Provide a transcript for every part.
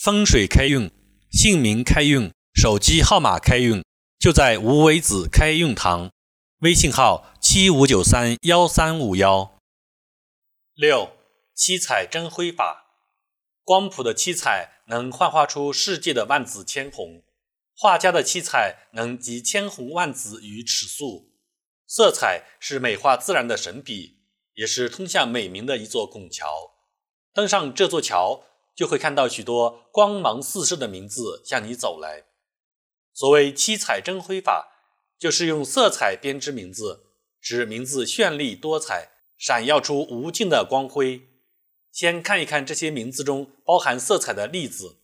风水开运、姓名开运、手机号码开运，就在无为子开运堂。微信号：七五九三幺三五幺。六七彩真辉法，光谱的七彩能幻化出世界的万紫千红，画家的七彩能集千红万紫于尺素。色彩是美化自然的神笔，也是通向美名的一座拱桥。登上这座桥。就会看到许多光芒四射的名字向你走来。所谓七彩真辉法，就是用色彩编织名字，使名字绚丽多彩，闪耀出无尽的光辉。先看一看这些名字中包含色彩的例子：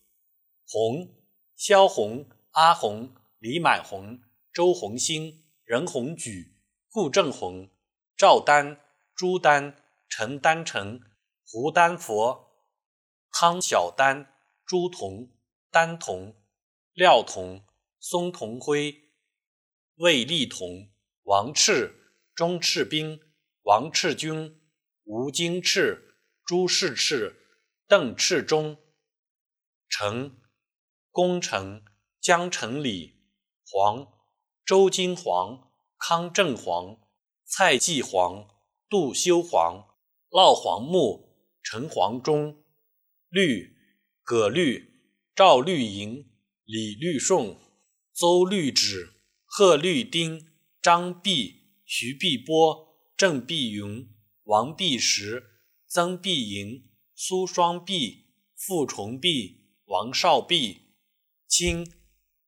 红、萧红、阿红、李满红、周红星、任红举、顾正红、赵丹、朱丹、陈丹成、胡丹佛。汤小丹、朱仝、丹仝、廖仝、松同辉、魏立同、王赤、钟赤兵、王赤军、吴金赤、朱世赤、邓赤忠、成、功成、江成礼、黄、周金黄、康正黄、蔡继黄、杜修黄、烙黄木、陈黄忠。绿，葛绿、赵绿莹、李绿顺、邹绿芷、贺绿丁、张碧、徐碧波、郑碧云、王碧石、曾碧莹、苏双碧、傅崇碧、王少碧、青、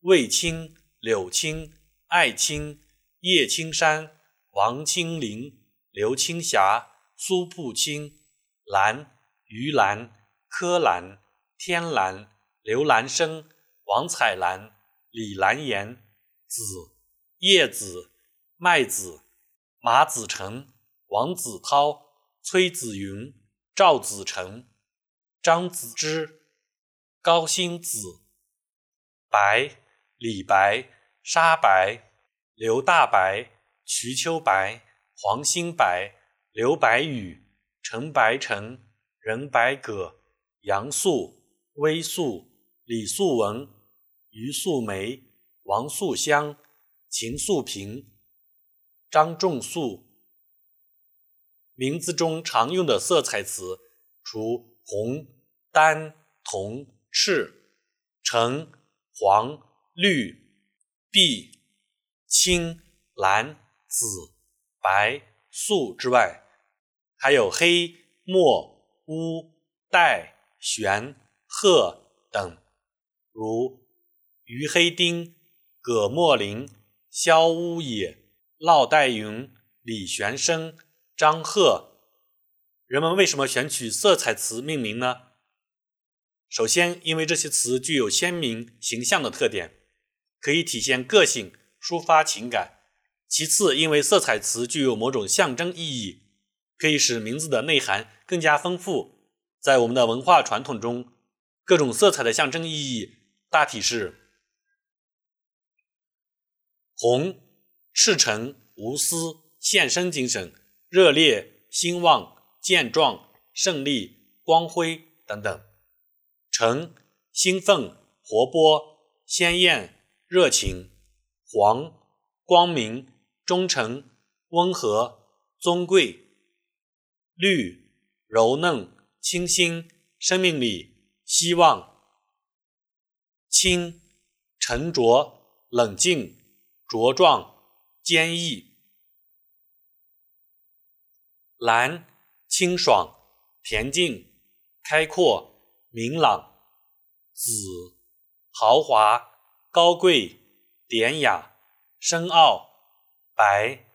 魏青、柳青、艾青、叶青山、王青林、刘青霞、苏步青、蓝、于兰。柯兰、天兰、刘兰生、王彩兰、李兰言、子、叶子、麦子、马子成、王子涛、崔子云、赵子成、张子之、高星子、白、李白、沙白、刘大白、瞿秋白、黄兴白、刘白羽、陈白成、任白葛。杨素、微素、李素文、于素梅、王素香、秦素平、张仲素。名字中常用的色彩词，除红、丹、铜、赤、橙、黄、绿、碧、青、蓝、紫、白、素之外，还有黑、墨、乌、黛。玄、鹤等，如于黑丁、葛墨林、萧乌野、烙代云、李玄生、张鹤。人们为什么选取色彩词命名呢？首先，因为这些词具有鲜明形象的特点，可以体现个性、抒发情感；其次，因为色彩词具有某种象征意义，可以使名字的内涵更加丰富。在我们的文化传统中，各种色彩的象征意义大体是：红，赤诚、无私、献身精神、热烈、兴旺、健壮、胜利、光辉等等；橙，兴奋、活泼、鲜艳、热情；黄，光明、忠诚、温和、尊贵；绿，柔嫩。清新，生命力，希望；清，沉着，冷静，茁壮，坚毅；蓝，清爽，恬静，开阔，明朗；紫，豪华，高贵，典雅，深奥；白，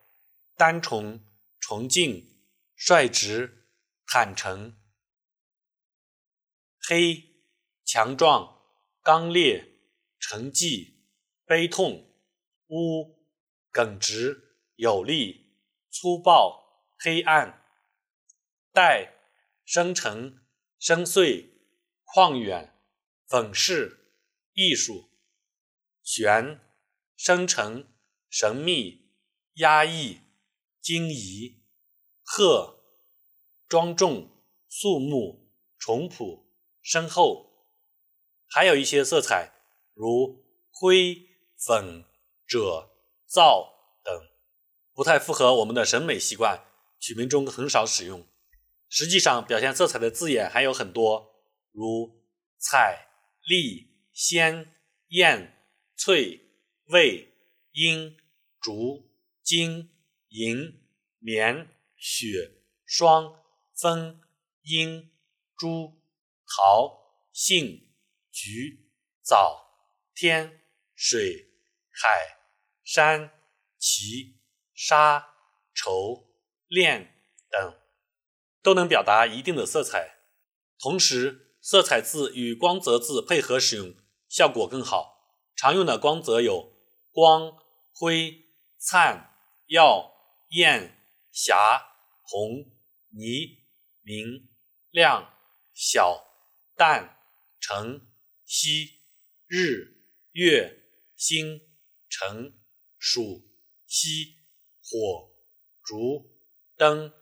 单纯，纯净，率直，坦诚。黑，强壮、刚烈、沉寂、悲痛；污，耿直、有力、粗暴、黑暗；黛，深沉、深邃、旷远、粉饰、艺术；玄，深沉、神秘、压抑、惊疑；鹤，庄重、肃穆、淳朴。身后，还有一些色彩，如灰、粉、赭、皂等，不太符合我们的审美习惯，取名中很少使用。实际上，表现色彩的字眼还有很多，如彩、丽、鲜、艳、翠、蔚、英、竹、金、银、棉、雪、霜、枫、樱、朱、桃、杏、菊、枣、天、水、海、山、奇、沙、绸、炼等，都能表达一定的色彩。同时，色彩字与光泽字配合使用，效果更好。常用的光泽有光、辉、灿、耀、艳、霞、红、霓、明、亮、小、淡、橙、稀、日、月、星、辰、鼠、西、火、烛、灯、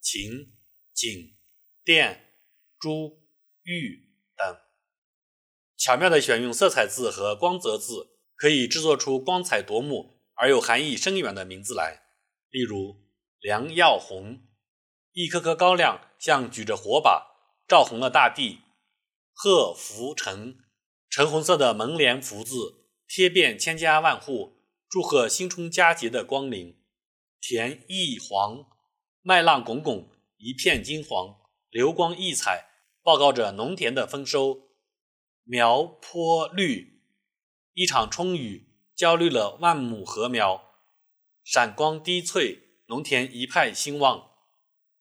晴、景、电、珠、玉等。巧妙地选用色彩字和光泽字，可以制作出光彩夺目而又含义深远的名字来。例如“良耀红”，一颗颗高粱像举着火把，照红了大地；“贺福成”，橙红色的门帘福字贴遍千家万户，祝贺新春佳节的光临；“田一黄”，麦浪滚滚，一片金黄，流光溢彩，报告着农田的丰收。苗坡绿，一场春雨浇绿了万亩禾苗，闪光滴翠，农田一派兴旺。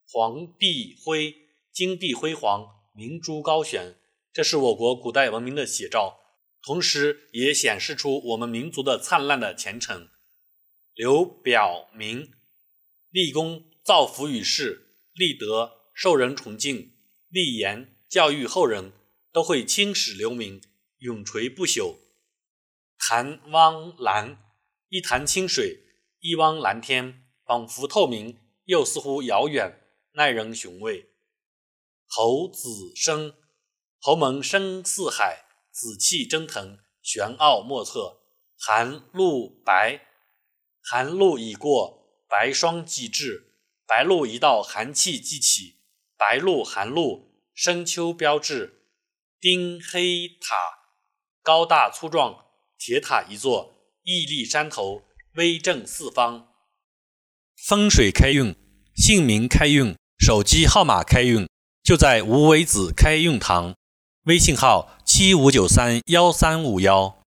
黄碧辉，金碧辉煌，明珠高悬，这是我国古代文明的写照，同时也显示出我们民族的灿烂的前程。刘表明，立功造福于世，立德受人崇敬，立言教育后人。都会青史留名，永垂不朽。潭汪蓝，一潭清水，一汪蓝天，仿佛透明，又似乎遥远，耐人寻味。侯子生，侯门深似海，紫气蒸腾，玄奥莫测。寒露白，寒露已过，白霜既至，白露一到，寒气即起，白露寒露，深秋标志。丁黑塔，高大粗壮，铁塔一座，屹立山头，威震四方。风水开运，姓名开运，手机号码开运，就在无为子开运堂。微信号：七五九三幺三五幺。